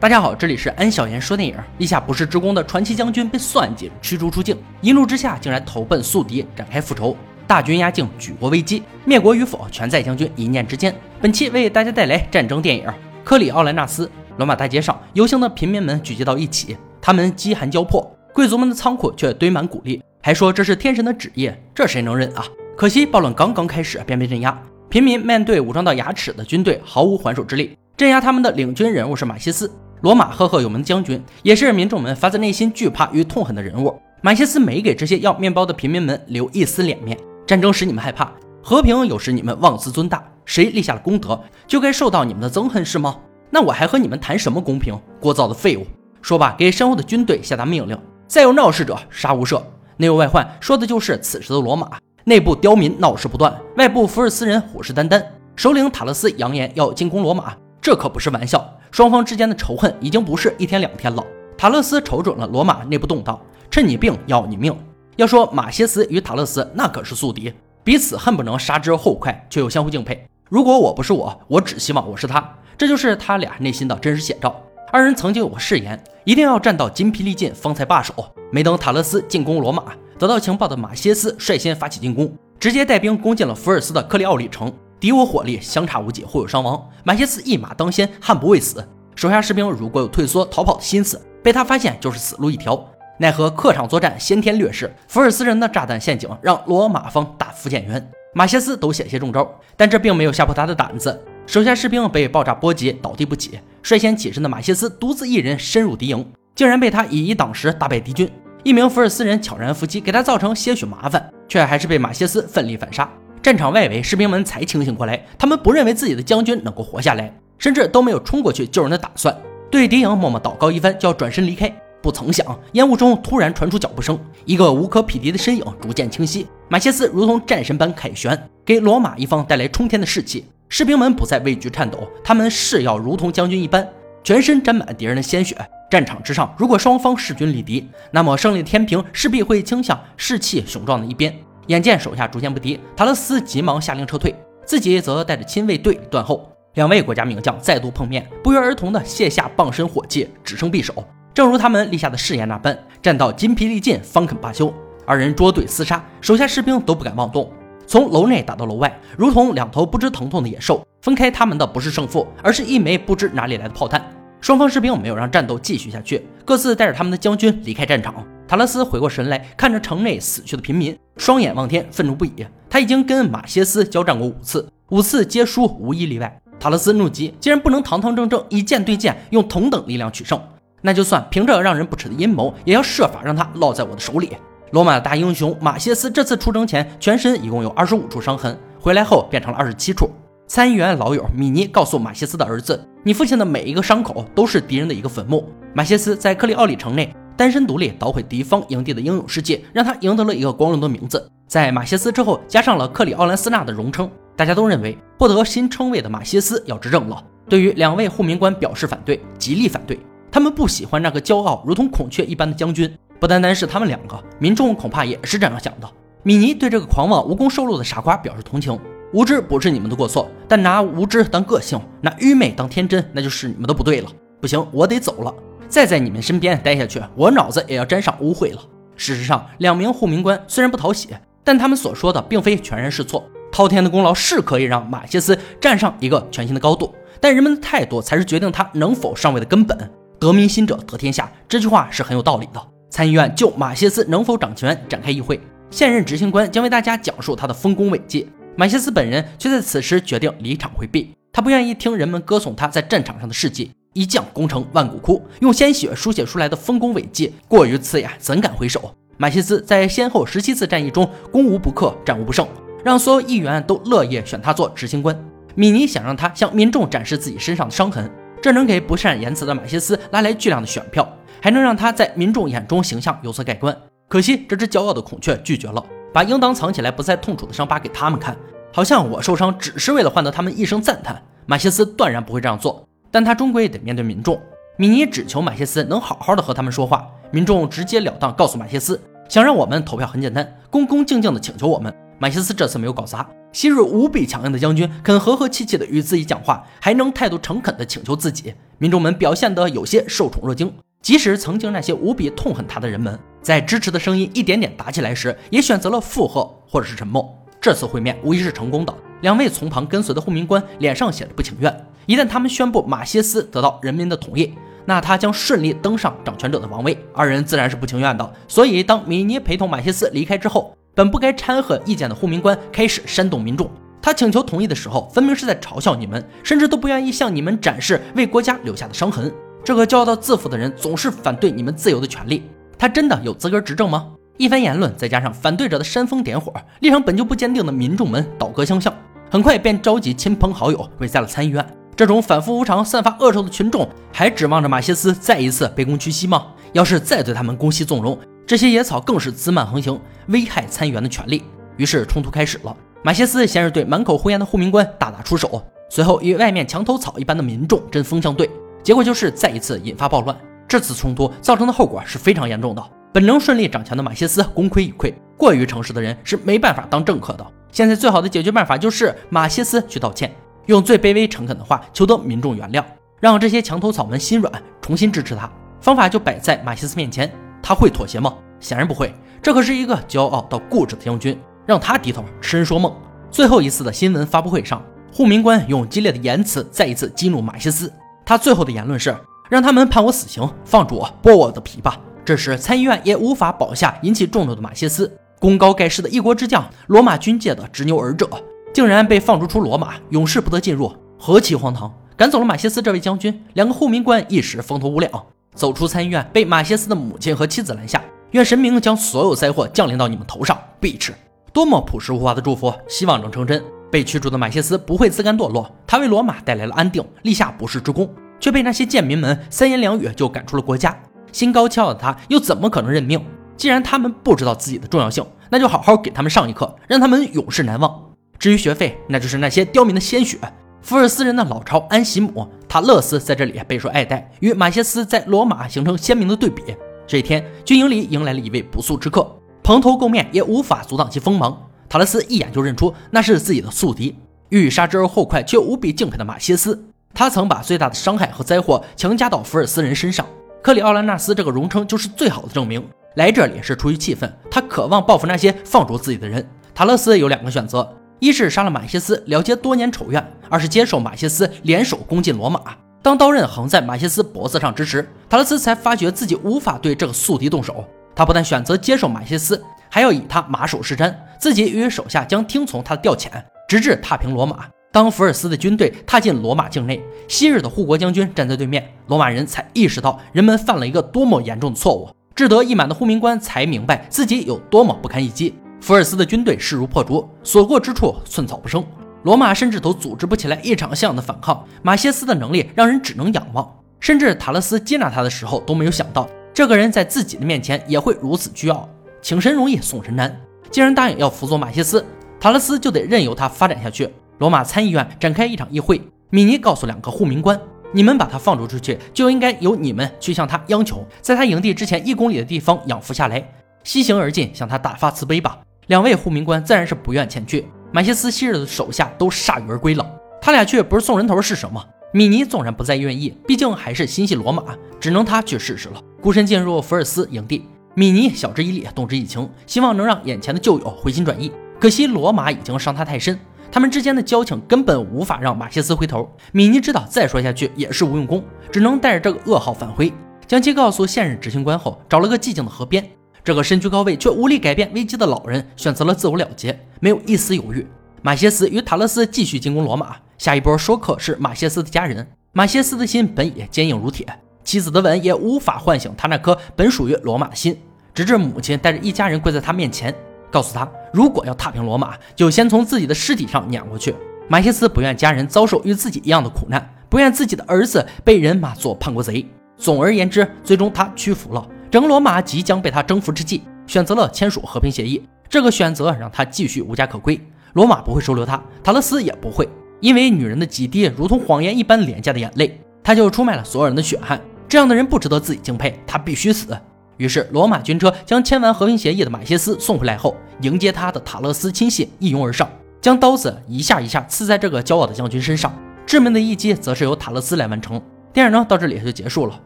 大家好，这里是安小言说电影。立下不世之功的传奇将军被算计驱逐出境，一怒之下竟然投奔宿敌，展开复仇。大军压境，举国危机，灭国与否全在将军一念之间。本期为大家带来战争电影《克里奥兰纳斯》。罗马大街上，游行的平民们聚集到一起，他们饥寒交迫，贵族们的仓库却堆满谷粒，还说这是天神的旨意，这谁能忍啊？可惜暴乱刚刚开始便被镇压，平民面对武装到牙齿的军队毫无还手之力。镇压他们的领军人物是马西斯。罗马赫赫有名的将军，也是民众们发自内心惧怕与痛恨的人物。马歇斯没给这些要面包的平民们留一丝脸面。战争使你们害怕，和平有时你们妄自尊大。谁立下了功德，就该受到你们的憎恨，是吗？那我还和你们谈什么公平？聒噪的废物！说罢，给身后的军队下达命令：再有闹事者，杀无赦。内忧外患，说的就是此时的罗马。内部刁民闹事不断，外部福尔斯人虎视眈眈。首领塔勒斯扬言要进攻罗马，这可不是玩笑。双方之间的仇恨已经不是一天两天了。塔勒斯瞅准了罗马内部动荡，趁你病要你命。要说马歇斯与塔勒斯那可是宿敌，彼此恨不能杀之后快，却又相互敬佩。如果我不是我，我只希望我是他。这就是他俩内心的真实写照。二人曾经有过誓言，一定要战到筋疲力尽方才罢手。没等塔勒斯进攻罗马，得到情报的马歇斯率先发起进攻，直接带兵攻进了福尔斯的克里奥里城。敌我火力相差无几，互有伤亡。马歇斯一马当先，悍不畏死。手下士兵如果有退缩逃跑的心思，被他发现就是死路一条。奈何客场作战，先天劣势，福尔斯人的炸弹陷阱让罗马方大幅减员。马歇斯都险些中招，但这并没有吓破他的胆子。手下士兵被爆炸波及，倒地不起。率先起身的马歇斯独自一人深入敌营，竟然被他以一挡十，大败敌军。一名福尔斯人悄然伏击，给他造成些许麻烦，却还是被马歇斯奋力反杀。战场外围，士兵们才清醒过来，他们不认为自己的将军能够活下来，甚至都没有冲过去救人的打算，对敌营默默祷告一番，就要转身离开。不曾想，烟雾中突然传出脚步声，一个无可匹敌的身影逐渐清晰。马歇斯如同战神般凯旋，给罗马一方带来冲天的士气。士兵们不再畏惧颤抖，他们誓要如同将军一般，全身沾满敌人的鲜血。战场之上，如果双方势均力敌，那么胜利的天平势必会倾向士气雄壮的一边。眼见手下逐渐不敌，塔勒斯急忙下令撤退，自己则带着亲卫队断后。两位国家名将再度碰面，不约而同地卸下傍身火器，只剩匕首。正如他们立下的誓言那般，战到筋疲力尽方肯罢休。二人捉对厮杀，手下士兵都不敢妄动，从楼内打到楼外，如同两头不知疼痛的野兽。分开他们的不是胜负，而是一枚不知哪里来的炮弹。双方士兵没有让战斗继续下去，各自带着他们的将军离开战场。塔勒斯回过神来，看着城内死去的平民，双眼望天，愤怒不已。他已经跟马歇斯交战过五次，五次皆输，无一例外。塔勒斯怒极，既然不能堂堂正正以剑对剑，用同等力量取胜，那就算凭着让人不齿的阴谋，也要设法让他落在我的手里。罗马的大英雄马歇斯这次出征前，全身一共有二十五处伤痕，回来后变成了二十七处。参议员老友米尼告诉马歇斯的儿子：“你父亲的每一个伤口都是敌人的一个坟墓。”马歇斯在克里奥里城内。单身独立捣毁敌方营地的英勇事迹，让他赢得了一个光荣的名字。在马歇斯之后，加上了克里奥兰斯纳的荣称，大家都认为获得新称谓的马歇斯要执政了。对于两位护民官表示反对，极力反对。他们不喜欢那个骄傲如同孔雀一般的将军。不单单是他们两个，民众恐怕也是这样想的。米尼对这个狂妄无功受禄的傻瓜表示同情。无知不是你们的过错，但拿无知当个性，拿愚昧当天真，那就是你们的不对了。不行，我得走了。再在你们身边待下去，我脑子也要沾上污秽了。事实上，两名护民官虽然不讨喜，但他们所说的并非全然是错。滔天的功劳是可以让马歇斯站上一个全新的高度，但人们的态度才是决定他能否上位的根本。得民心者得天下，这句话是很有道理的。参议院就马歇斯能否掌权展开议会，现任执行官将为大家讲述他的丰功伟绩。马歇斯本人却在此时决定离场回避，他不愿意听人们歌颂他在战场上的事迹。一将功成万骨枯，用鲜血书写出来的丰功伟绩过于刺眼，怎敢回首？马歇斯在先后十七次战役中攻无不克，战无不胜，让所有议员都乐意选他做执行官。米尼想让他向民众展示自己身上的伤痕，这能给不善言辞的马歇斯拉来巨量的选票，还能让他在民众眼中形象有所改观。可惜这只骄傲的孔雀拒绝了，把应当藏起来不再痛楚的伤疤给他们看，好像我受伤只是为了换得他们一声赞叹。马歇斯断然不会这样做。但他终归得面对民众。米尼只求马歇斯能好好的和他们说话。民众直截了当告诉马歇斯，想让我们投票很简单，恭恭敬敬的请求我们，马歇斯这次没有搞砸，昔日无比强硬的将军肯和和气气的与自己讲话，还能态度诚恳的请求自己。民众们表现得有些受宠若惊，即使曾经那些无比痛恨他的人们，在支持的声音一点点打起来时，也选择了附和或者是沉默。这次会面无疑是成功的。两位从旁跟随的护民官脸上写着不情愿。一旦他们宣布马歇斯得到人民的同意，那他将顺利登上掌权者的王位。二人自然是不情愿的。所以，当米尼陪同马歇斯离开之后，本不该掺和意见的护民官开始煽动民众。他请求同意的时候，分明是在嘲笑你们，甚至都不愿意向你们展示为国家留下的伤痕。这个骄傲到自负的人总是反对你们自由的权利。他真的有资格执政吗？一番言论，再加上反对者的煽风点火，立场本就不坚定的民众们倒戈相向，很快便召集亲朋好友围在了参议院。这种反复无常、散发恶臭的群众，还指望着马歇斯再一次卑躬屈膝吗？要是再对他们姑息纵容，这些野草更是滋蔓横行，危害参议员的权利。于是冲突开始了。马歇斯先是对满口胡言的护民官大打出手，随后与外面墙头草一般的民众针锋相对，结果就是再一次引发暴乱。这次冲突造成的后果是非常严重的。本能顺利掌权的马歇斯功亏一篑，过于诚实的人是没办法当政客的。现在最好的解决办法就是马歇斯去道歉，用最卑微诚恳的话求得民众原谅，让这些墙头草们心软，重新支持他。方法就摆在马歇斯面前。他会妥协吗？显然不会。这可是一个骄傲到固执的将军，让他低头，痴人说梦。最后一次的新闻发布会上，护民官用激烈的言辞再一次激怒马歇斯。他最后的言论是：“让他们判我死刑，放逐我，剥我的皮吧。”这时参议院也无法保下引起众怒的马歇斯，功高盖世的一国之将，罗马军界的执牛耳者，竟然被放逐出罗马，永世不得进入，何其荒唐！赶走了马歇斯这位将军，两个护民官一时风头无两。走出参议院，被马歇斯的母亲和妻子拦下。愿神明将所有灾祸降临到你们头上，必吃！多么朴实无华的祝福，希望能成真。被驱逐的马歇斯不会自甘堕落，他为罗马带来了安定，立下不世之功，却被那些贱民们三言两语就赶出了国家。心高气傲的他，又怎么可能认命？既然他们不知道自己的重要性，那就好好给他们上一课，让他们永世难忘。至于学费，那就是那些刁民的鲜血。福尔斯人的老巢安息姆，塔勒斯在这里备受爱戴，与马歇斯在罗马形成鲜明的对比。这一天，军营里迎来了一位不速之客，蓬头垢面也无法阻挡其锋芒。塔勒斯一眼就认出那是自己的宿敌，欲杀之而后快却无比敬佩的马歇斯。他曾把最大的伤害和灾祸强加到福尔斯人身上，克里奥兰纳斯这个荣称就是最好的证明。来这里是出于气愤，他渴望报复那些放逐自己的人。塔勒斯有两个选择。一是杀了马歇斯，了结多年仇怨；二是接受马歇斯联手攻进罗马。当刀刃横在马歇斯脖子上之时，塔勒斯才发觉自己无法对这个宿敌动手。他不但选择接受马歇斯，还要以他马首是瞻，自己与手下将听从他的调遣，直至踏平罗马。当福尔斯的军队踏进罗马境内，昔日的护国将军站在对面，罗马人才意识到人们犯了一个多么严重的错误。志得意满的护民官才明白自己有多么不堪一击。福尔斯的军队势如破竹，所过之处寸草不生。罗马甚至都组织不起来一场像样的反抗。马歇斯的能力让人只能仰望，甚至塔勒斯接纳他的时候都没有想到，这个人在自己的面前也会如此倨傲。请神容易送神难，既然答应要辅佐马歇斯，塔勒斯就得任由他发展下去。罗马参议院展开一场议会，米尼告诉两个护民官：“你们把他放逐出去，就应该由你们去向他央求，在他营地之前一公里的地方养伏下来，西行而进，向他大发慈悲吧。”两位护民官自然是不愿前去，马歇斯昔日的手下都铩羽而归了。他俩去不是送人头是什么？米尼纵然不再愿意，毕竟还是心系罗马，只能他去试试了。孤身进入福尔斯营地，米尼晓之以理，动之以情，希望能让眼前的旧友回心转意。可惜罗马已经伤他太深，他们之间的交情根本无法让马歇斯回头。米尼知道再说下去也是无用功，只能带着这个噩耗返回，将其告诉现任执行官后，找了个寂静的河边。这个身居高位却无力改变危机的老人选择了自我了结，没有一丝犹豫。马歇斯与塔勒斯继续进攻罗马，下一波说客是马歇斯的家人。马歇斯的心本也坚硬如铁，妻子的吻也无法唤醒他那颗本属于罗马的心。直至母亲带着一家人跪在他面前，告诉他，如果要踏平罗马，就先从自己的尸体上碾过去。马歇斯不愿家人遭受与自己一样的苦难，不愿自己的儿子被人马做叛国贼。总而言之，最终他屈服了。整罗马即将被他征服之际，选择了签署和平协议。这个选择让他继续无家可归。罗马不会收留他，塔勒斯也不会，因为女人的几滴如同谎言一般廉价的眼泪，他就出卖了所有人的血汗。这样的人不值得自己敬佩，他必须死。于是，罗马军车将签完和平协议的马歇斯送回来后，迎接他的塔勒斯亲信一拥而上，将刀子一下一下刺在这个骄傲的将军身上。致命的一击则是由塔勒斯来完成。电影呢到这里就结束了。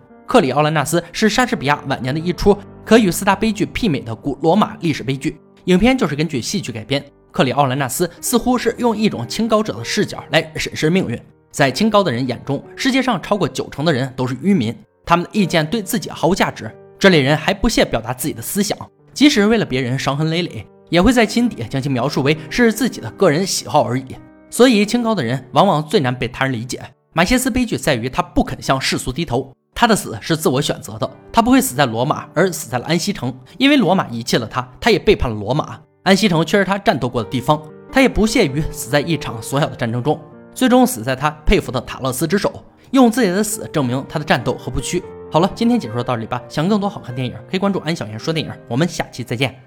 克里奥兰纳斯是莎士比亚晚年的一出可与四大悲剧媲美的古罗马历史悲剧。影片就是根据戏剧改编。克里奥兰纳斯似乎是用一种清高者的视角来审视命运。在清高的人眼中，世界上超过九成的人都是愚民，他们的意见对自己毫无价值。这类人还不屑表达自己的思想，即使为了别人伤痕累累，也会在心底将其描述为是自己的个人喜好而已。所以，清高的人往往最难被他人理解。马歇斯悲剧在于他不肯向世俗低头，他的死是自我选择的，他不会死在罗马，而死在了安息城，因为罗马遗弃了他，他也背叛了罗马。安息城却是他战斗过的地方，他也不屑于死在一场缩小的战争中，最终死在他佩服的塔勒斯之手，用自己的死证明他的战斗和不屈。好了，今天解说到这里吧。想更多好看电影，可以关注安小言说电影。我们下期再见。